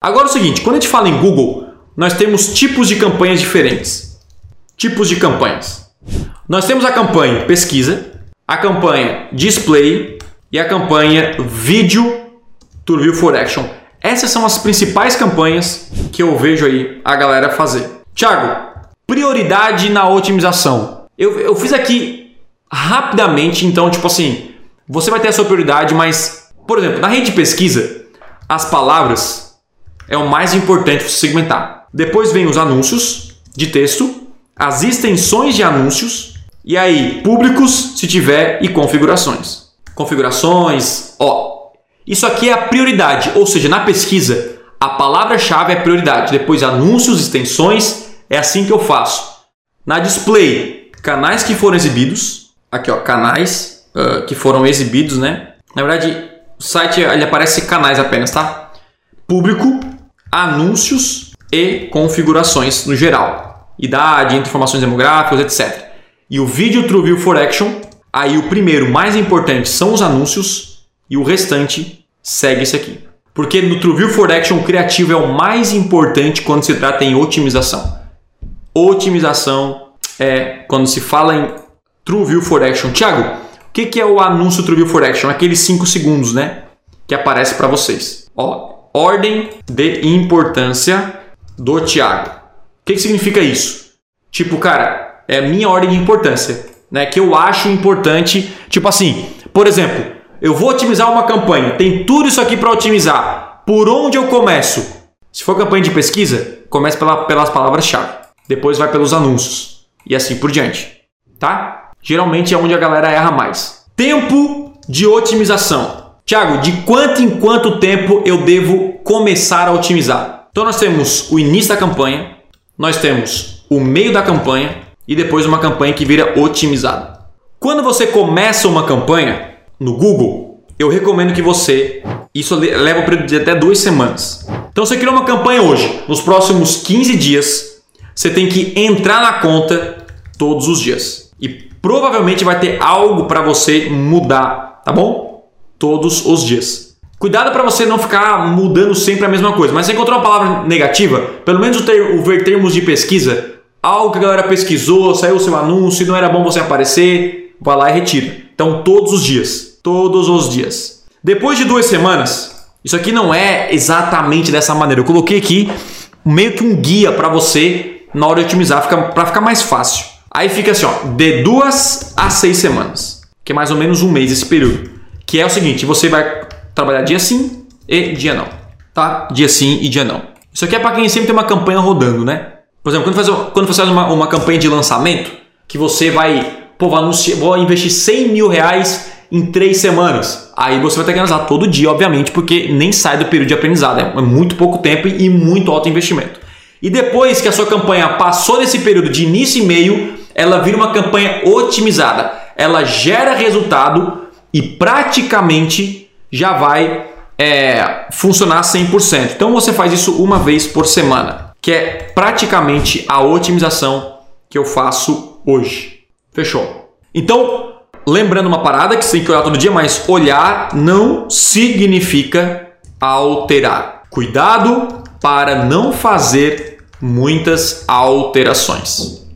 Agora é o seguinte, quando a gente fala em Google, nós temos tipos de campanhas diferentes. Tipos de campanhas. Nós temos a campanha pesquisa, a campanha display e a campanha vídeo to for action. Essas são as principais campanhas que eu vejo aí a galera fazer. Tiago, prioridade na otimização. Eu, eu fiz aqui rapidamente, então, tipo assim, você vai ter a sua prioridade, mas, por exemplo, na rede de pesquisa, as palavras é o mais importante para segmentar. Depois vem os anúncios de texto, as extensões de anúncios e aí públicos, se tiver, e configurações. Configurações, ó. Isso aqui é a prioridade, ou seja, na pesquisa, a palavra-chave é prioridade. Depois anúncios, extensões, é assim que eu faço. Na display, canais que foram exibidos, aqui ó, canais uh, que foram exibidos, né? Na verdade, o site ele aparece canais apenas, tá? Público, anúncios e configurações no geral. Idade, informações demográficas, etc. E o vídeo True View for Action, aí o primeiro mais importante são os anúncios e o restante segue esse aqui. Porque no True View for Action o criativo é o mais importante quando se trata em otimização. Otimização é quando se fala em True View for Action. Tiago, o que, que é o anúncio True View for Action? Aqueles 5 segundos, né? Que aparece para vocês. Ó, ordem de importância do Tiago. O que, que significa isso? Tipo, cara, é minha ordem de importância, né? Que eu acho importante. Tipo assim, por exemplo, eu vou otimizar uma campanha, tem tudo isso aqui para otimizar. Por onde eu começo? Se for campanha de pesquisa, comece pela, pelas palavras-chave. Depois vai pelos anúncios. E assim por diante. Tá? Geralmente é onde a galera erra mais. Tempo de otimização. Tiago, de quanto em quanto tempo eu devo começar a otimizar? Então nós temos o início da campanha, nós temos o meio da campanha e depois uma campanha que vira otimizada. Quando você começa uma campanha no Google, eu recomendo que você isso leva para de até duas semanas. Então você criou uma campanha hoje, nos próximos 15 dias, você tem que entrar na conta todos os dias e provavelmente vai ter algo para você mudar, tá bom? Todos os dias. Cuidado para você não ficar mudando sempre a mesma coisa, mas se encontrou uma palavra negativa, pelo menos o, ter, o ver termos de pesquisa, algo que a galera pesquisou, saiu o seu anúncio e não era bom você aparecer, vai lá e retira. Então, todos os dias. Todos os dias. Depois de duas semanas, isso aqui não é exatamente dessa maneira. Eu coloquei aqui meio que um guia para você na hora de otimizar, para ficar mais fácil. Aí fica assim, ó, de duas a seis semanas, que é mais ou menos um mês esse período. Que é o seguinte, você vai trabalhar dia sim e dia não. Tá? Dia sim e dia não. Isso aqui é para quem sempre tem uma campanha rodando, né? Por exemplo, quando, faz, quando você faz uma, uma campanha de lançamento, que você vai, pô, vou, anunciar, vou investir 100 mil reais em três semanas. Aí você vai ter que analisar todo dia, obviamente, porque nem sai do período de aprendizado. É muito pouco tempo e muito alto investimento. E depois que a sua campanha passou desse período de início e meio, ela vira uma campanha otimizada. Ela gera resultado e praticamente já vai é, funcionar 100%. Então você faz isso uma vez por semana, que é praticamente a otimização que eu faço hoje. Fechou? Então, lembrando uma parada que você tem que olhar todo dia, mas olhar não significa alterar. Cuidado para não fazer muitas alterações.